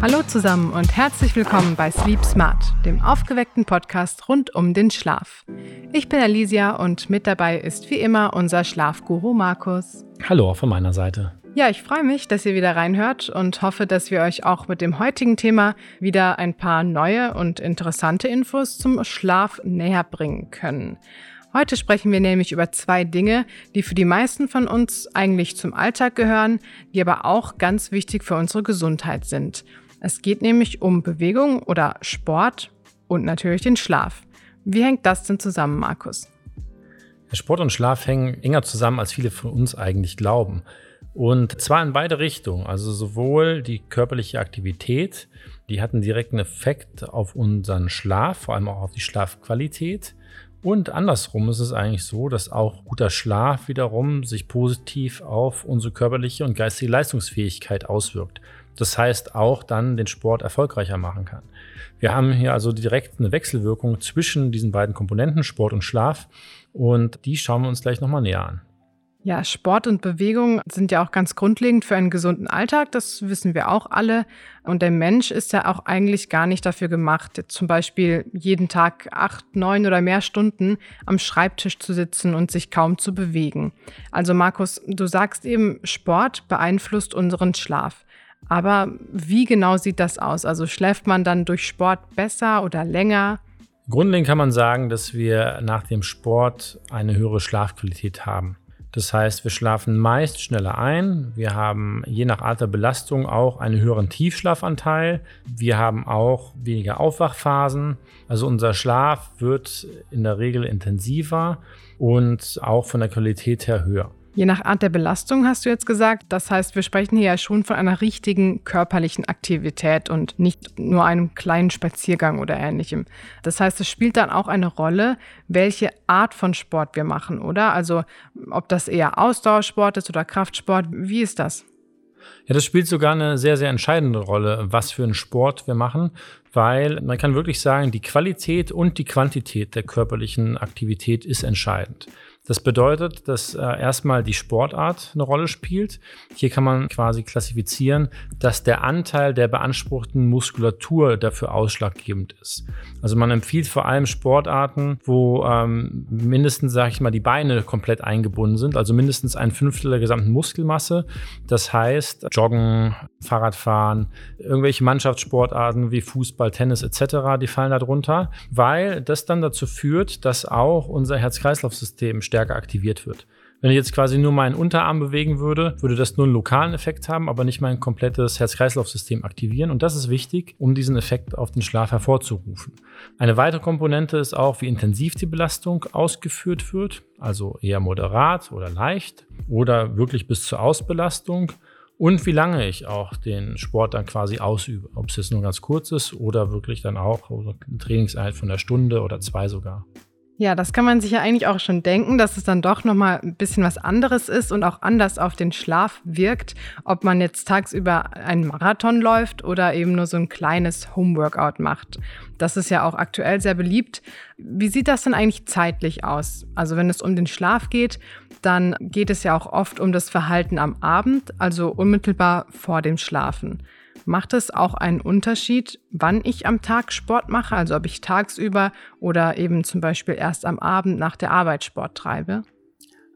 Hallo zusammen und herzlich willkommen bei Sleep Smart, dem aufgeweckten Podcast rund um den Schlaf. Ich bin Alicia und mit dabei ist wie immer unser Schlafguru Markus. Hallo von meiner Seite. Ja, ich freue mich, dass ihr wieder reinhört und hoffe, dass wir euch auch mit dem heutigen Thema wieder ein paar neue und interessante Infos zum Schlaf näher bringen können. Heute sprechen wir nämlich über zwei Dinge, die für die meisten von uns eigentlich zum Alltag gehören, die aber auch ganz wichtig für unsere Gesundheit sind. Es geht nämlich um Bewegung oder Sport und natürlich den Schlaf. Wie hängt das denn zusammen, Markus? Sport und Schlaf hängen enger zusammen, als viele von uns eigentlich glauben. Und zwar in beide Richtungen. Also sowohl die körperliche Aktivität, die hat einen direkten Effekt auf unseren Schlaf, vor allem auch auf die Schlafqualität. Und andersrum ist es eigentlich so, dass auch guter Schlaf wiederum sich positiv auf unsere körperliche und geistige Leistungsfähigkeit auswirkt. Das heißt auch dann den Sport erfolgreicher machen kann. Wir haben hier also direkt eine Wechselwirkung zwischen diesen beiden Komponenten, Sport und Schlaf. Und die schauen wir uns gleich nochmal näher an. Ja, Sport und Bewegung sind ja auch ganz grundlegend für einen gesunden Alltag. Das wissen wir auch alle. Und der Mensch ist ja auch eigentlich gar nicht dafür gemacht, zum Beispiel jeden Tag acht, neun oder mehr Stunden am Schreibtisch zu sitzen und sich kaum zu bewegen. Also Markus, du sagst eben, Sport beeinflusst unseren Schlaf. Aber wie genau sieht das aus? Also schläft man dann durch Sport besser oder länger? Grundlegend kann man sagen, dass wir nach dem Sport eine höhere Schlafqualität haben. Das heißt, wir schlafen meist schneller ein. Wir haben je nach Art der Belastung auch einen höheren Tiefschlafanteil. Wir haben auch weniger Aufwachphasen. Also unser Schlaf wird in der Regel intensiver und auch von der Qualität her höher. Je nach Art der Belastung hast du jetzt gesagt. Das heißt, wir sprechen hier ja schon von einer richtigen körperlichen Aktivität und nicht nur einem kleinen Spaziergang oder ähnlichem. Das heißt, es spielt dann auch eine Rolle, welche Art von Sport wir machen, oder? Also ob das eher Ausdauersport ist oder Kraftsport. Wie ist das? Ja, das spielt sogar eine sehr, sehr entscheidende Rolle, was für einen Sport wir machen, weil man kann wirklich sagen, die Qualität und die Quantität der körperlichen Aktivität ist entscheidend. Das bedeutet, dass äh, erstmal die Sportart eine Rolle spielt. Hier kann man quasi klassifizieren, dass der Anteil der beanspruchten Muskulatur dafür ausschlaggebend ist. Also man empfiehlt vor allem Sportarten, wo ähm, mindestens, sage ich mal, die Beine komplett eingebunden sind, also mindestens ein Fünftel der gesamten Muskelmasse. Das heißt, Joggen, Fahrradfahren, irgendwelche Mannschaftssportarten wie Fußball, Tennis etc., die fallen darunter, weil das dann dazu führt, dass auch unser Herz-Kreislauf-System stärker aktiviert wird. Wenn ich jetzt quasi nur meinen Unterarm bewegen würde, würde das nur einen lokalen Effekt haben, aber nicht mein komplettes Herz-Kreislauf-System aktivieren. Und das ist wichtig, um diesen Effekt auf den Schlaf hervorzurufen. Eine weitere Komponente ist auch, wie intensiv die Belastung ausgeführt wird, also eher moderat oder leicht oder wirklich bis zur Ausbelastung und wie lange ich auch den Sport dann quasi ausübe. Ob es jetzt nur ganz kurz ist oder wirklich dann auch eine Trainingseinheit von einer Stunde oder zwei sogar. Ja, das kann man sich ja eigentlich auch schon denken, dass es dann doch nochmal ein bisschen was anderes ist und auch anders auf den Schlaf wirkt, ob man jetzt tagsüber einen Marathon läuft oder eben nur so ein kleines Homeworkout macht. Das ist ja auch aktuell sehr beliebt. Wie sieht das denn eigentlich zeitlich aus? Also wenn es um den Schlaf geht, dann geht es ja auch oft um das Verhalten am Abend, also unmittelbar vor dem Schlafen. Macht es auch einen Unterschied, wann ich am Tag Sport mache, also ob ich tagsüber oder eben zum Beispiel erst am Abend nach der Arbeit Sport treibe?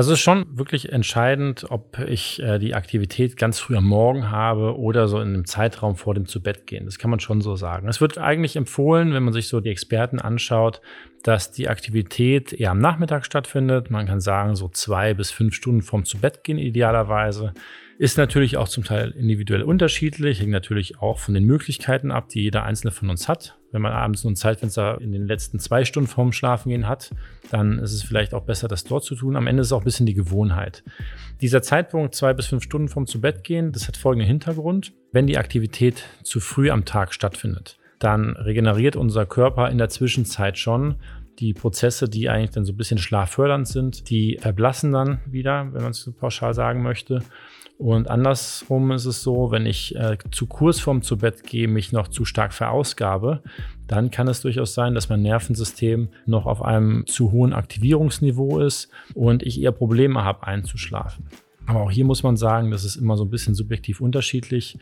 Also es ist schon wirklich entscheidend, ob ich äh, die Aktivität ganz früh am Morgen habe oder so in einem Zeitraum vor dem Zubettgehen. Das kann man schon so sagen. Es wird eigentlich empfohlen, wenn man sich so die Experten anschaut, dass die Aktivität eher am Nachmittag stattfindet. Man kann sagen, so zwei bis fünf Stunden vorm Zubettgehen idealerweise. Ist natürlich auch zum Teil individuell unterschiedlich, hängt natürlich auch von den Möglichkeiten ab, die jeder einzelne von uns hat. Wenn man abends nur ein Zeitfenster in den letzten zwei Stunden vorm Schlafengehen hat, dann ist es vielleicht auch besser, das dort zu tun. Am Ende ist es auch ein bisschen die Gewohnheit. Dieser Zeitpunkt, zwei bis fünf Stunden vorm Zubettgehen, das hat folgenden Hintergrund. Wenn die Aktivität zu früh am Tag stattfindet, dann regeneriert unser Körper in der Zwischenzeit schon die Prozesse, die eigentlich dann so ein bisschen schlaffördernd sind, die verblassen dann wieder, wenn man es so pauschal sagen möchte. Und andersrum ist es so, wenn ich äh, zu Kursform zu Bett gehe, mich noch zu stark verausgabe, dann kann es durchaus sein, dass mein Nervensystem noch auf einem zu hohen Aktivierungsniveau ist und ich eher Probleme habe einzuschlafen. Aber auch hier muss man sagen, das ist immer so ein bisschen subjektiv unterschiedlich,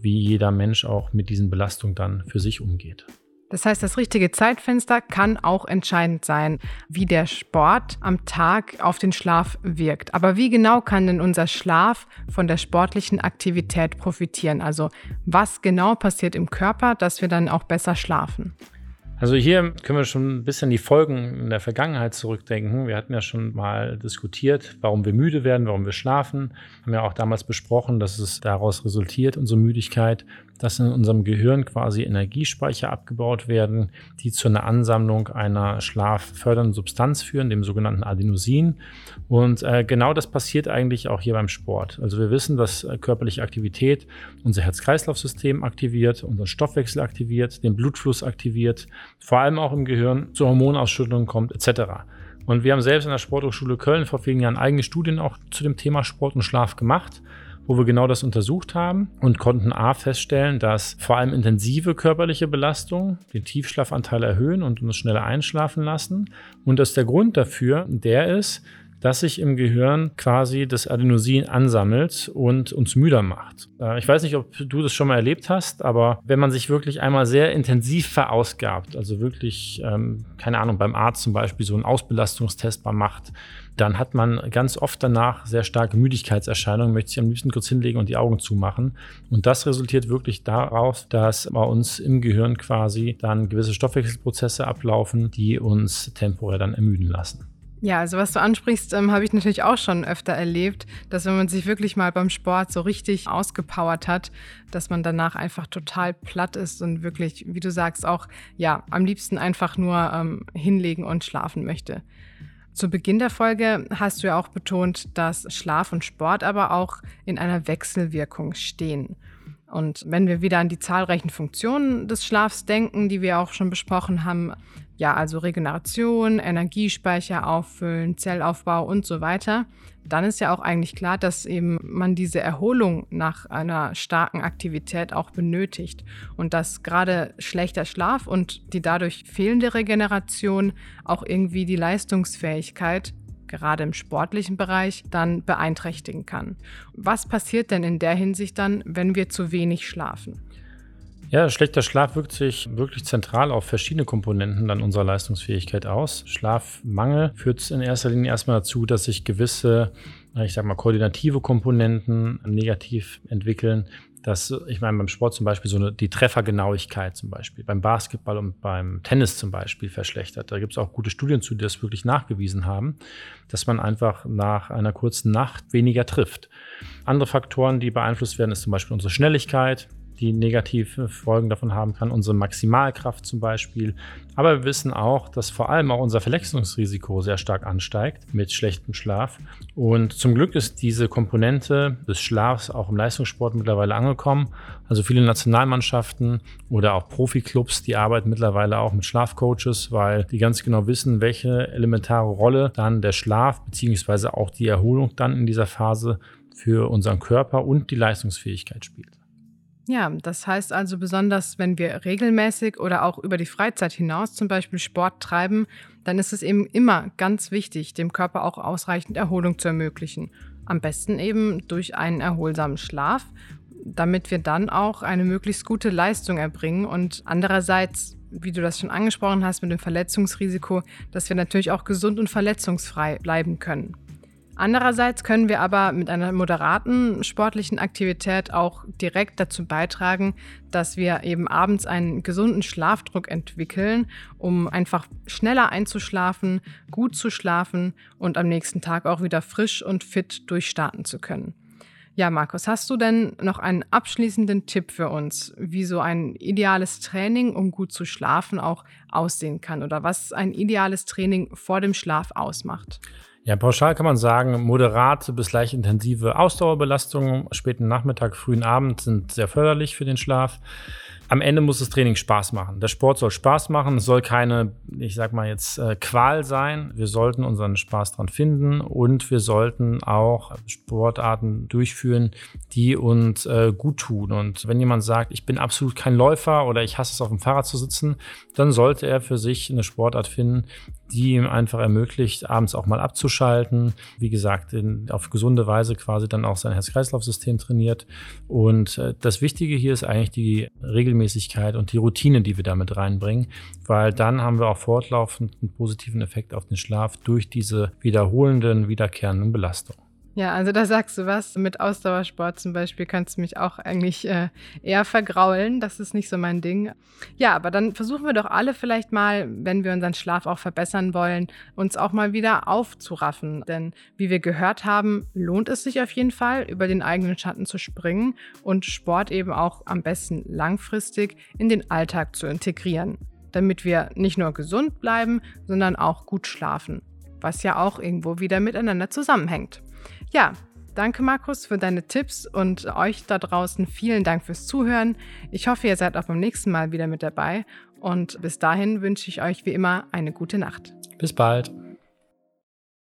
wie jeder Mensch auch mit diesen Belastungen dann für sich umgeht. Das heißt, das richtige Zeitfenster kann auch entscheidend sein, wie der Sport am Tag auf den Schlaf wirkt. Aber wie genau kann denn unser Schlaf von der sportlichen Aktivität profitieren? Also was genau passiert im Körper, dass wir dann auch besser schlafen? Also hier können wir schon ein bisschen die Folgen in der Vergangenheit zurückdenken. Wir hatten ja schon mal diskutiert, warum wir müde werden, warum wir schlafen. Haben ja auch damals besprochen, dass es daraus resultiert, unsere Müdigkeit, dass in unserem Gehirn quasi Energiespeicher abgebaut werden, die zu einer Ansammlung einer schlaffördernden Substanz führen, dem sogenannten Adenosin. Und äh, genau das passiert eigentlich auch hier beim Sport. Also wir wissen, dass äh, körperliche Aktivität unser Herz-Kreislauf-System aktiviert, unseren Stoffwechsel aktiviert, den Blutfluss aktiviert, vor allem auch im Gehirn zu Hormonausschüttung kommt etc. Und wir haben selbst in der Sporthochschule Köln vor vielen Jahren eigene Studien auch zu dem Thema Sport und Schlaf gemacht wo wir genau das untersucht haben und konnten A feststellen, dass vor allem intensive körperliche Belastung den Tiefschlafanteil erhöhen und uns schneller einschlafen lassen. Und dass der Grund dafür der ist, dass sich im Gehirn quasi das Adenosin ansammelt und uns müder macht. Äh, ich weiß nicht, ob du das schon mal erlebt hast, aber wenn man sich wirklich einmal sehr intensiv verausgabt, also wirklich, ähm, keine Ahnung, beim Arzt zum Beispiel so einen Ausbelastungstest mal macht, dann hat man ganz oft danach sehr starke Müdigkeitserscheinungen, möchte sich am liebsten kurz hinlegen und die Augen zumachen. Und das resultiert wirklich darauf, dass bei uns im Gehirn quasi dann gewisse Stoffwechselprozesse ablaufen, die uns temporär dann ermüden lassen. Ja, also was du ansprichst, ähm, habe ich natürlich auch schon öfter erlebt, dass wenn man sich wirklich mal beim Sport so richtig ausgepowert hat, dass man danach einfach total platt ist und wirklich, wie du sagst, auch ja am liebsten einfach nur ähm, hinlegen und schlafen möchte. Zu Beginn der Folge hast du ja auch betont, dass Schlaf und Sport aber auch in einer Wechselwirkung stehen. Und wenn wir wieder an die zahlreichen Funktionen des Schlafs denken, die wir auch schon besprochen haben, ja, also Regeneration, Energiespeicher auffüllen, Zellaufbau und so weiter, dann ist ja auch eigentlich klar, dass eben man diese Erholung nach einer starken Aktivität auch benötigt und dass gerade schlechter Schlaf und die dadurch fehlende Regeneration auch irgendwie die Leistungsfähigkeit gerade im sportlichen Bereich, dann beeinträchtigen kann. Was passiert denn in der Hinsicht dann, wenn wir zu wenig schlafen? Ja, schlechter Schlaf wirkt sich wirklich zentral auf verschiedene Komponenten dann unserer Leistungsfähigkeit aus. Schlafmangel führt in erster Linie erstmal dazu, dass sich gewisse, ich sag mal, koordinative Komponenten negativ entwickeln. Dass, ich meine, beim Sport zum Beispiel so eine, die Treffergenauigkeit zum Beispiel, beim Basketball und beim Tennis zum Beispiel verschlechtert. Da gibt es auch gute Studien zu, die das wirklich nachgewiesen haben, dass man einfach nach einer kurzen Nacht weniger trifft. Andere Faktoren, die beeinflusst werden, ist zum Beispiel unsere Schnelligkeit, die negative Folgen davon haben kann, unsere Maximalkraft zum Beispiel. Aber wir wissen auch, dass vor allem auch unser Verletzungsrisiko sehr stark ansteigt mit schlechtem Schlaf. Und zum Glück ist diese Komponente des Schlafs auch im Leistungssport mittlerweile angekommen. Also viele Nationalmannschaften oder auch Profiklubs, die arbeiten mittlerweile auch mit Schlafcoaches, weil die ganz genau wissen, welche elementare Rolle dann der Schlaf bzw. auch die Erholung dann in dieser Phase für unseren Körper und die Leistungsfähigkeit spielt. Ja, das heißt also besonders, wenn wir regelmäßig oder auch über die Freizeit hinaus zum Beispiel Sport treiben, dann ist es eben immer ganz wichtig, dem Körper auch ausreichend Erholung zu ermöglichen. Am besten eben durch einen erholsamen Schlaf, damit wir dann auch eine möglichst gute Leistung erbringen und andererseits wie du das schon angesprochen hast mit dem Verletzungsrisiko, dass wir natürlich auch gesund und verletzungsfrei bleiben können. Andererseits können wir aber mit einer moderaten sportlichen Aktivität auch direkt dazu beitragen, dass wir eben abends einen gesunden Schlafdruck entwickeln, um einfach schneller einzuschlafen, gut zu schlafen und am nächsten Tag auch wieder frisch und fit durchstarten zu können. Ja, Markus, hast du denn noch einen abschließenden Tipp für uns, wie so ein ideales Training, um gut zu schlafen, auch aussehen kann oder was ein ideales Training vor dem Schlaf ausmacht? Ja, pauschal kann man sagen, moderate bis leicht intensive Ausdauerbelastungen späten Nachmittag, frühen Abend sind sehr förderlich für den Schlaf. am Ende muss das Training Spaß machen. Der Sport soll Spaß machen, es soll keine, ich sag mal jetzt, äh, Qual sein. Wir sollten unseren Spaß dran finden und wir sollten auch Sportarten durchführen, die uns äh, gut tun. Und wenn jemand sagt, ich bin absolut kein Läufer oder ich hasse es auf dem Fahrrad zu sitzen, dann sollte er für sich eine Sportart finden, die ihm einfach ermöglicht, abends auch mal abzuschalten. Wie gesagt, in, auf gesunde Weise quasi dann auch sein Herz-Kreislauf-System trainiert. Und äh, das Wichtige hier ist eigentlich die Regelmäßigkeit und die Routine, die wir damit reinbringen, weil dann haben wir auch fortlaufend einen positiven Effekt auf den Schlaf durch diese wiederholenden, wiederkehrenden Belastungen. Ja, also da sagst du was. Mit Ausdauersport zum Beispiel kannst du mich auch eigentlich äh, eher vergraulen. Das ist nicht so mein Ding. Ja, aber dann versuchen wir doch alle vielleicht mal, wenn wir unseren Schlaf auch verbessern wollen, uns auch mal wieder aufzuraffen. Denn wie wir gehört haben, lohnt es sich auf jeden Fall, über den eigenen Schatten zu springen und Sport eben auch am besten langfristig in den Alltag zu integrieren. Damit wir nicht nur gesund bleiben, sondern auch gut schlafen. Was ja auch irgendwo wieder miteinander zusammenhängt. Ja, danke Markus für deine Tipps und euch da draußen vielen Dank fürs Zuhören. Ich hoffe, ihr seid auch beim nächsten Mal wieder mit dabei und bis dahin wünsche ich euch wie immer eine gute Nacht. Bis bald.